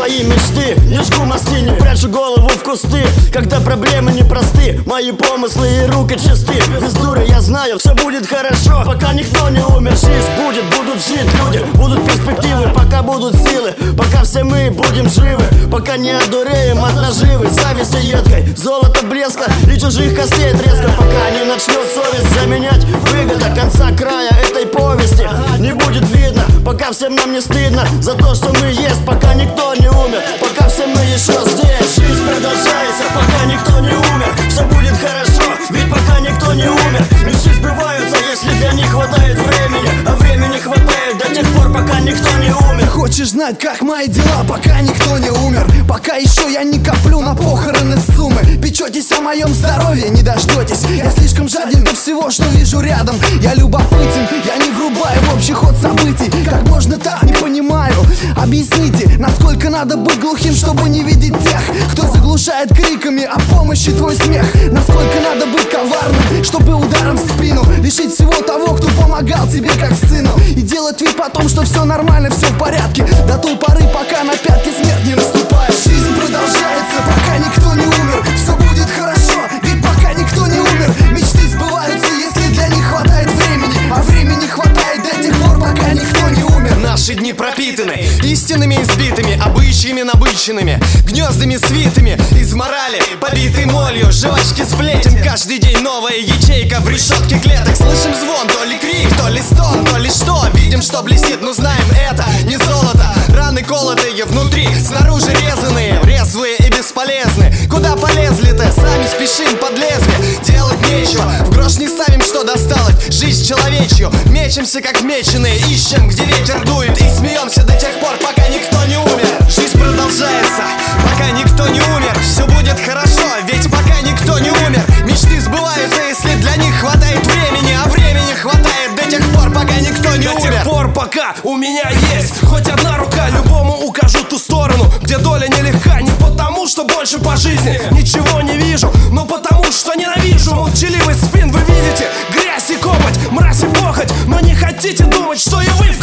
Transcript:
мои мечты. Не жгу мосты, не прячу голову в кусты. Когда проблемы непросты Мои помыслы и руки чисты. Без дуры я знаю, все будет хорошо. Пока никто не умер, жизнь будет Будут жить люди, будут перспективы Пока будут силы, пока все мы будем живы. Пока не одуреем от наживы. Зависти едкой, золото блеска И чужих костей треска Пока не всем нам не стыдно За то, что мы есть, пока никто не умер. Пока все мы еще здесь Жизнь продолжается, пока никто не умер. Все будет хорошо, ведь пока никто не умер. Мечты сбываются, если для них хватает времени. А времени хватает до тех пор, пока никто не умер. Хочешь знать, как мои дела, пока никто не умер? Пока еще я не коплю на похороны суммы. Печетесь о моем здоровье, не дождетесь Я слишком жаден до всего, что вижу рядом. Я любопытен, я не врубаю в общий ход событий. Как можно так, не понимаю. Объясните, насколько надо быть глухим, чтобы не видеть тех Кто заглушает криками о помощи твой смех. Насколько надо быть коварным, чтобы ударом в спину Лишить всего того, кто помогал тебе как сыну. И делать вид потом, что все нормально, все в порядке пропитаны истинными избитыми, обычаями набыченными, гнездами свитыми из морали, побитой молью, жвачки сплетен. Каждый день новая ячейка в решетке клеток. Слышим звон, то ли крик, то ли стон, то ли что. Видим, что блестит, но знаем это не золото. Раны колотые внутри, снаружи резаные, резвые и бесполезны. Куда полезли-то? Сами спешим под. Делать нечего, в грош не ставим, что досталось. Жизнь человечью, мечемся как меченые, ищем, где ветер дует и смеемся пока у меня есть хоть одна рука, любому укажу ту сторону, где доля нелегка. Не потому, что больше по жизни ничего не вижу, но потому, что ненавижу молчаливый спин. Вы видите грязь и копоть, мразь и похоть, но не хотите думать, что и вы в